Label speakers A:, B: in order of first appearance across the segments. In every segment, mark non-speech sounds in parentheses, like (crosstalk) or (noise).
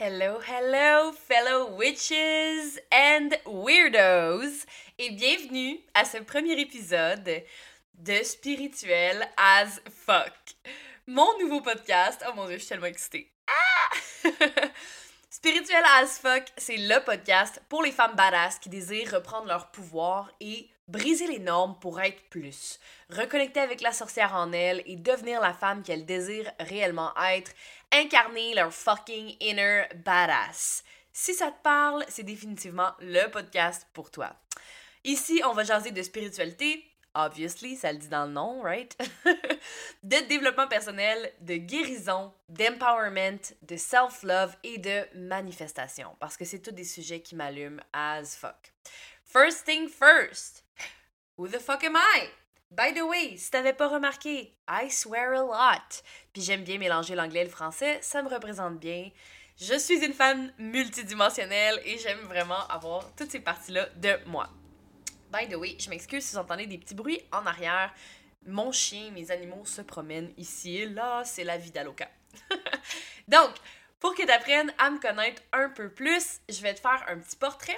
A: Hello, hello, fellow witches and weirdos, et bienvenue à ce premier épisode de Spirituel as fuck. Mon nouveau podcast. Oh mon dieu, je suis tellement excitée. Ah! (laughs) Spirituel as fuck, c'est le podcast pour les femmes badass qui désirent reprendre leur pouvoir et briser les normes pour être plus, reconnecter avec la sorcière en elles et devenir la femme qu'elles désirent réellement être, incarner leur fucking inner badass. Si ça te parle, c'est définitivement le podcast pour toi. Ici, on va jaser de spiritualité, obviously, ça le dit dans le nom, right? (laughs) de développement personnel, de guérison, d'empowerment, de self-love et de manifestation, parce que c'est tous des sujets qui m'allument as fuck. First thing first, who the fuck am I? By the way, si t'avais pas remarqué, I swear a lot. Puis j'aime bien mélanger l'anglais et le français, ça me représente bien. Je suis une femme multidimensionnelle et j'aime vraiment avoir toutes ces parties-là de moi. By the way, je m'excuse si vous entendez des petits bruits en arrière. Mon chien, mes animaux se promènent ici et là, c'est la vie d'Aloca. (laughs) Donc, pour que tu apprennes à me connaître un peu plus, je vais te faire un petit portrait.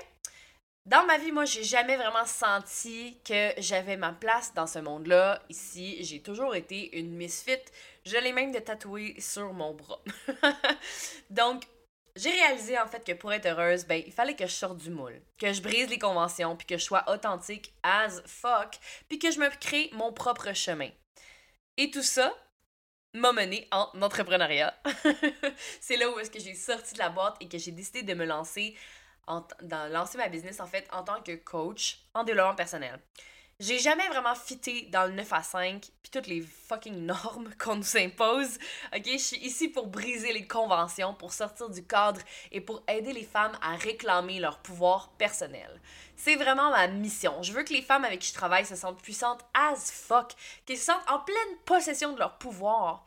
A: Dans ma vie, moi, j'ai jamais vraiment senti que j'avais ma place dans ce monde-là. Ici, j'ai toujours été une misfit. Je l'ai même de sur mon bras. (laughs) Donc, j'ai réalisé en fait que pour être heureuse, ben, il fallait que je sorte du moule, que je brise les conventions, puis que je sois authentique as fuck, puis que je me crée mon propre chemin. Et tout ça m'a mené en entrepreneuriat. (laughs) c'est là où est-ce que j'ai sorti de la boîte et que j'ai décidé de me lancer dans lancer ma business en fait en tant que coach en développement personnel. J'ai jamais vraiment fité dans le 9 à 5 puis toutes les fucking (laughs) normes qu'on nous impose. OK, je suis ici pour briser les conventions, pour sortir du cadre et pour aider les femmes à réclamer leur pouvoir personnel. C'est vraiment ma mission. Je veux que les femmes avec qui je travaille se sentent puissantes as fuck, qu'elles se sentent en pleine possession de leur pouvoir,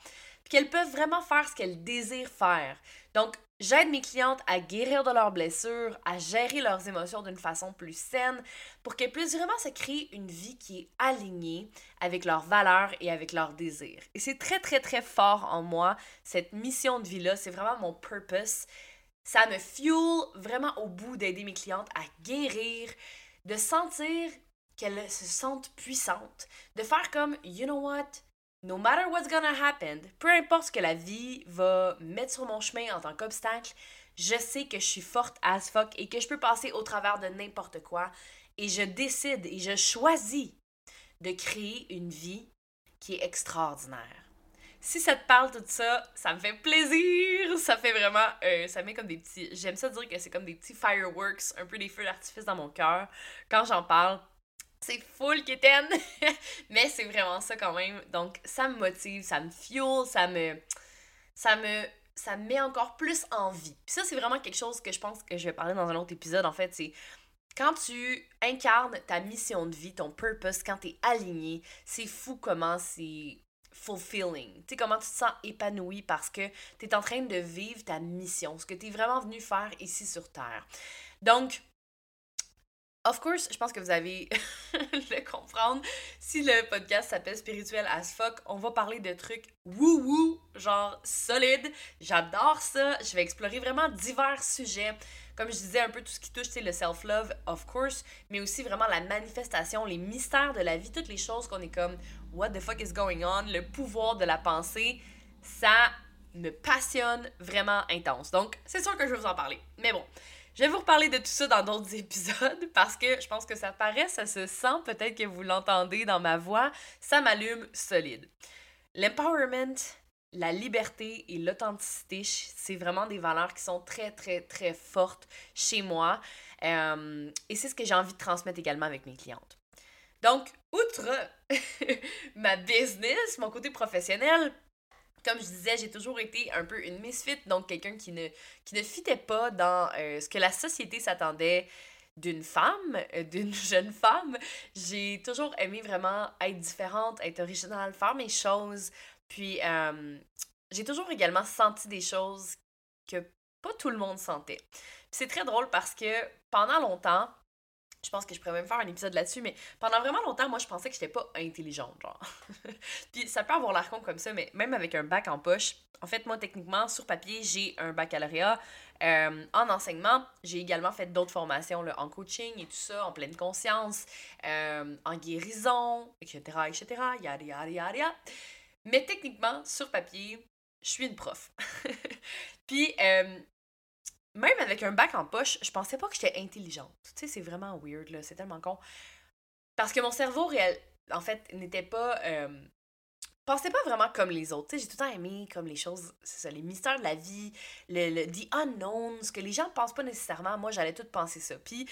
A: qu'elles peuvent vraiment faire ce qu'elles désirent faire. Donc, J'aide mes clientes à guérir de leurs blessures, à gérer leurs émotions d'une façon plus saine pour qu'elles puissent vraiment se créer une vie qui est alignée avec leurs valeurs et avec leurs désirs. Et c'est très, très, très fort en moi, cette mission de vie-là. C'est vraiment mon purpose. Ça me fuel vraiment au bout d'aider mes clientes à guérir, de sentir qu'elles se sentent puissantes, de faire comme, you know what, no matter what's gonna happen, peu importe ce que la vie va mettre sur mon chemin en tant qu'obstacle, je sais que je suis forte as fuck et que je peux passer au travers de n'importe quoi. Et je décide et je choisis de créer une vie qui est extraordinaire. Si ça te parle tout ça, ça me fait plaisir. Ça fait vraiment. Euh, ça met comme des petits. J'aime ça dire que c'est comme des petits fireworks, un peu des feux d'artifice dans mon cœur quand j'en parle c'est full quétaine, (laughs) mais c'est vraiment ça quand même. Donc ça me motive, ça me fuel, ça me ça me ça me met encore plus en vie. Puis ça c'est vraiment quelque chose que je pense que je vais parler dans un autre épisode en fait, c'est quand tu incarnes ta mission de vie, ton purpose, quand tu es aligné, c'est fou comment c'est fulfilling. Tu sais, comment tu te sens épanoui parce que tu es en train de vivre ta mission, ce que tu es vraiment venu faire ici sur Terre. Donc, Of course, je pense que vous avez (laughs) le comprendre. Si le podcast s'appelle Spirituel as fuck, on va parler de trucs woo-woo, genre solide. J'adore ça. Je vais explorer vraiment divers sujets. Comme je disais, un peu tout ce qui touche le self-love, of course, mais aussi vraiment la manifestation, les mystères de la vie, toutes les choses qu'on est comme What the fuck is going on? Le pouvoir de la pensée, ça me passionne vraiment intense. Donc, c'est sûr que je vais vous en parler. Mais bon, je vais vous reparler de tout ça dans d'autres (laughs) épisodes parce que je pense que ça paraît, ça se sent, peut-être que vous l'entendez dans ma voix, ça m'allume solide. L'empowerment, la liberté et l'authenticité, c'est vraiment des valeurs qui sont très, très, très fortes chez moi. Euh, et c'est ce que j'ai envie de transmettre également avec mes clientes. Donc, outre (laughs) ma business, mon côté professionnel, comme je disais, j'ai toujours été un peu une misfit, donc quelqu'un qui ne, qui ne fitait pas dans euh, ce que la société s'attendait d'une femme, euh, d'une (laughs) jeune femme. J'ai toujours aimé vraiment être différente, être originale, faire mes choses. Puis euh, j'ai toujours également senti des choses que pas tout le monde sentait. C'est très drôle parce que pendant longtemps, Je pense que je pourrais même faire un épisode là-dessus, mais pendant vraiment longtemps, moi, je pensais que j'étais pas intelligente, genre. (laughs) Puis ça peut avoir l'air con comme ça, mais même avec un bac en poche, en fait, moi, techniquement, sur papier, j'ai un baccalauréat euh, en enseignement. J'ai également fait d'autres formations en coaching et tout ça, en pleine conscience, euh, en guérison, etc., etc., yada, yada, yada. Mais techniquement, sur papier, je suis une prof. (laughs) Puis, euh, un bac en poche, je pensais pas que j'étais intelligente. Tu sais, c'est vraiment weird, là. C'est tellement con. Parce que mon cerveau réel, en fait, n'était pas. Euh, pensais pas vraiment comme les autres. Tu sais, j'ai tout le temps aimé comme les choses, c'est ça, les mystères de la vie, le, le the unknown, ce que les gens pensent pas nécessairement. Moi, j'allais tout penser ça. Puis,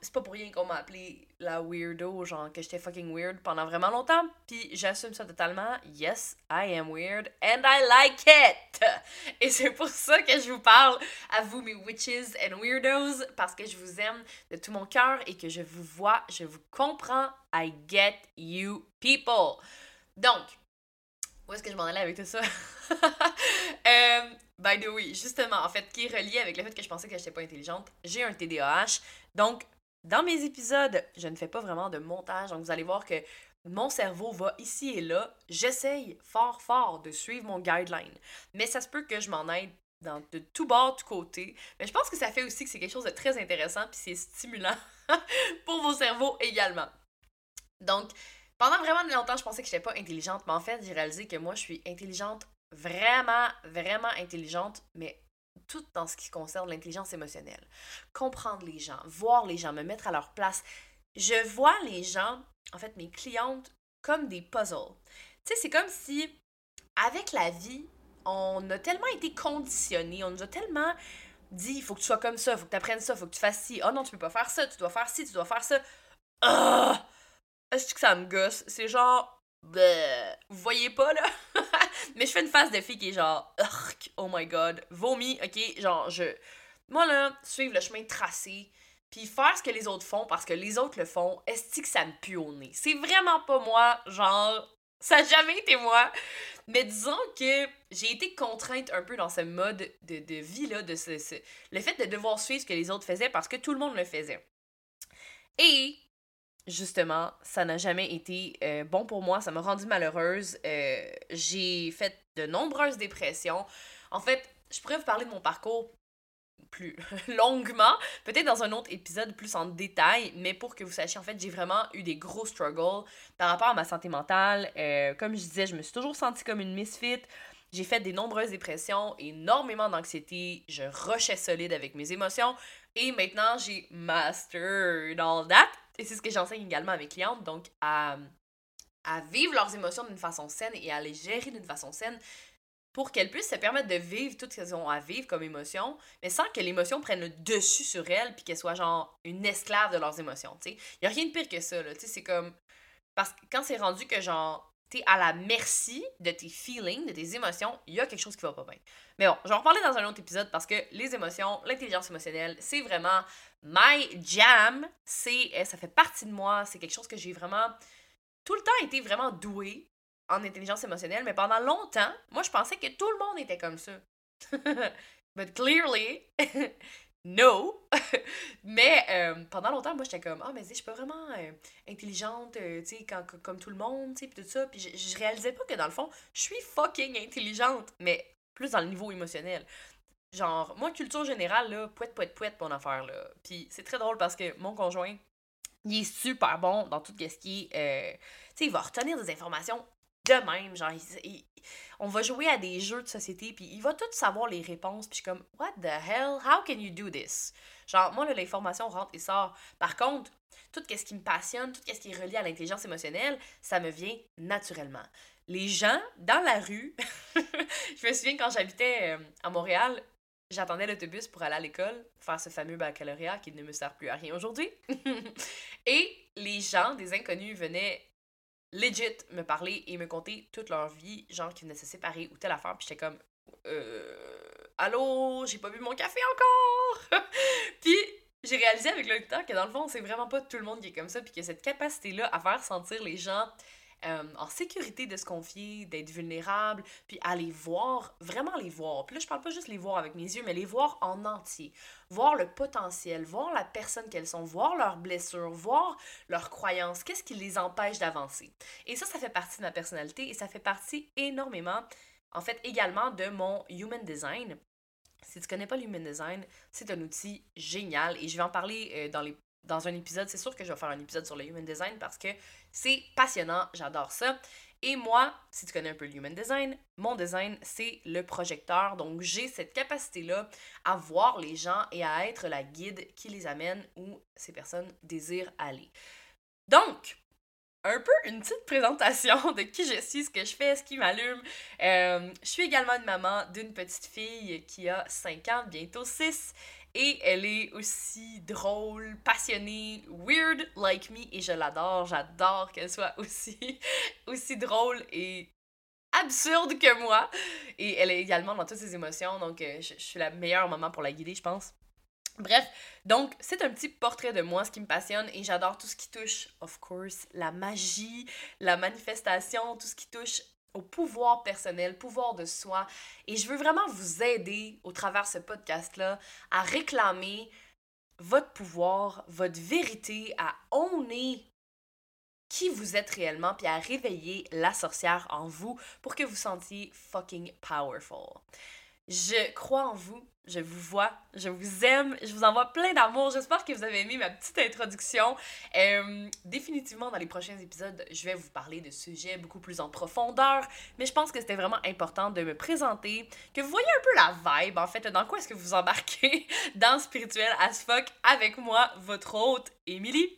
A: c'est pas pour rien qu'on m'a appelé la weirdo, genre que j'étais fucking weird pendant vraiment longtemps. Puis, j'assume ça totalement. Yes, I am weird and I like it. (laughs) Et c'est pour ça que je vous parle à vous, mes witches and weirdos, parce que je vous aime de tout mon cœur et que je vous vois, je vous comprends. I get you people. Donc, où est-ce que je m'en allais avec tout ça? (laughs) euh, by the way, justement, en fait, qui est relié avec le fait que je pensais que j'étais pas intelligente, j'ai un TDAH. Donc, dans mes épisodes, je ne fais pas vraiment de montage. Donc, vous allez voir que mon cerveau va ici et là. J'essaye fort, fort de suivre mon guideline. Mais ça se peut que je m'en aide dans, de tout bord, tout côté. Mais je pense que ça fait aussi que c'est quelque chose de très intéressant puis c'est stimulant (laughs) pour vos cerveaux également. Donc, pendant vraiment longtemps, je pensais que j'étais pas intelligente, mais en fait, j'ai réalisé que moi, je suis intelligente, vraiment, vraiment intelligente, mais tout dans ce qui concerne l'intelligence émotionnelle. Comprendre les gens, voir les gens, me mettre à leur place. Je vois les gens, en fait, mes clientes, comme des puzzles. Tu sais, c'est comme si, avec la vie, on a tellement été conditionnés, on nous a tellement dit, il faut que tu sois comme ça, il faut que tu apprennes ça, il faut que tu fasses ci. Oh non, tu peux pas faire ça, tu dois faire ci, tu dois faire ça. Ah! Est-ce que ça me gosse? C'est genre. Vous voyez pas là? (laughs) Mais je fais une face de fille qui est genre. Oh my god. Vomi, ok? Genre, je. Moi là, suivre le chemin tracé, puis faire ce que les autres font parce que les autres le font, est-ce que ça me pue au nez? C'est vraiment pas moi, genre. Ça n'a jamais été moi. Mais disons que j'ai été contrainte un peu dans ce mode de, de vie-là, de ce, le fait de devoir suivre ce que les autres faisaient parce que tout le monde le faisait. Et justement, ça n'a jamais été euh, bon pour moi. Ça m'a rendue malheureuse. Euh, j'ai fait de nombreuses dépressions. En fait, je pourrais vous parler de mon parcours plus (laughs) longuement, peut-être dans un autre épisode plus en détail, mais pour que vous sachiez, en fait, j'ai vraiment eu des gros struggles par rapport à ma santé mentale. Euh, comme je disais, je me suis toujours sentie comme une misfit. J'ai fait des nombreuses dépressions, énormément d'anxiété, je rushais solide avec mes émotions et maintenant j'ai mastered all that et c'est ce que j'enseigne également à mes clientes, donc à, vivre leurs émotions d'une façon saine et à les gérer d'une façon saine pour qu'elles puissent se permettre de vivre tout ce qu'elles ont à vivre comme émotion, mais sans que l'émotion prenne le dessus sur elles puis qu'elles soient genre une esclave de leurs émotions, tu sais. Il y a rien de pire que ça, là, tu sais, c'est comme... Parce que quand c'est rendu que genre t'es à la merci de tes feelings, de tes émotions, il y a quelque chose qui va pas bien. Mais bon, je vais en reparler dans un autre épisode parce que les émotions, l'intelligence émotionnelle, c'est vraiment my jam. C'est, euh, ça fait partie de moi. C'est quelque chose que j'ai vraiment tout le temps été vraiment douée en intelligence émotionnelle. Mais pendant longtemps, moi, je pensais que tout le monde était comme ça. (laughs) But clearly, (laughs) no. (laughs) mais euh, pendant longtemps, moi, j'étais comme, ah, mais je suis pas vraiment euh, intelligente, tu sais, comme tout le monde, tu sais, puis tout ça. Puis je, réalisais pas que dans le fond, je suis fucking intelligente, mais plus dans le niveau émotionnel. Genre, moi, culture générale, là, pouette, pouette, pouette, mon affaire, là. Puis c'est très drôle parce que mon conjoint, il est super bon dans tout ce qui est. Euh, tu sais, il va retenir des informations de même. Genre, on va jouer à des jeux de société, puis il va tout savoir les réponses, puis je suis comme, What the hell? How can you do this? Genre, moi, l'information rentre et sort. Par contre, tout ce qui me passionne, tout ce qui est relié à l'intelligence émotionnelle, ça me vient naturellement. Les gens dans la rue, (laughs) je me souviens quand j'habitais euh, à Montréal, J'attendais l'autobus pour aller à l'école, faire ce fameux baccalauréat qui ne me sert plus à rien aujourd'hui. (laughs) et les gens, des inconnus, venaient legit me parler et me conter toute leur vie, genre qu'ils venaient se séparer ou telle affaire. Puis j'étais comme, euh, allô, j'ai pas bu mon café encore! (laughs) puis j'ai réalisé avec le temps que dans le fond, c'est vraiment pas tout le monde qui est comme ça, puis que cette capacité-là à faire sentir les gens euh, en sécurité de se confier, d'être vulnérable, puis les voir, vraiment les voir. Puis là, je parle pas juste les voir avec mes yeux, mais les voir en entier. Voir le potentiel, voir la personne qu'elles sont, voir leurs blessures, voir leurs croyances, qu'est-ce qui les empêche d'avancer. Et ça, ça fait partie de ma personnalité et ça fait partie énormément, en fait, également de mon human design. Si tu connais pas l'human design, c'est un outil génial et je vais en parler euh, dans les dans un épisode. C'est sûr que je vais faire un épisode sur le human design parce que c'est passionnant, j'adore ça. Et moi, si tu connais un peu le human design, mon design, c'est le projecteur. Donc, j'ai cette capacité-là à voir les gens et à être la guide qui les amène où ces personnes désirent aller. Donc, un peu une petite présentation de qui je suis, ce que je fais, ce qui m'allume. Euh, je suis également une maman d'une petite fille qui a 5 ans, bientôt 6. Et elle est aussi drôle, passionnée, weird like me et je l'adore. J'adore qu'elle soit (laughs) aussi, aussi drôle et absurde que moi. Et elle est également dans toutes ses émotions, donc euh, je, suis la meilleure maman pour la guider, je pense. Bref, donc c'est un petit portrait de moi, ce qui me passionne et j'adore tout ce qui touche, of course, la magie, la manifestation, tout ce qui touche au pouvoir personnel, pouvoir de soi. Et je veux vraiment vous aider au travers de ce podcast-là à réclamer votre pouvoir, votre vérité, à honner qui vous êtes réellement, puis à réveiller la sorcière en vous pour que vous sentiez fucking powerful. Je crois en vous, je vous vois, je vous aime, je vous envoie plein d'amour. J'espère que vous avez aimé ma petite introduction. Euh, définitivement, dans les prochains épisodes, je vais vous parler de sujets beaucoup plus en profondeur, mais je pense que c'était vraiment important de me présenter, que vous voyez un peu la vibe, en fait, dans quoi est-ce que vous embarquez (laughs) dans Spirituel as fuck avec moi, votre hôte, Émilie?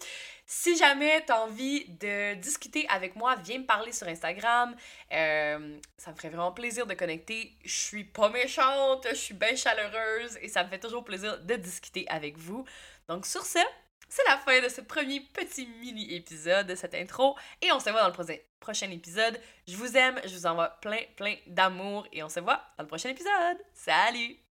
A: Si jamais tu as envie de discuter avec moi, viens me parler sur Instagram. Euh, ça me ferait vraiment plaisir de connecter. Je suis pas méchante, je suis bien chaleureuse et ça me fait toujours plaisir de discuter avec vous. Donc sur ce, c'est la fin de ce premier petit mini-épisode de cette intro et on se voit dans le prochain épisode. Je vous aime, je vous envoie plein, plein d'amour et on se voit dans le prochain épisode. Salut!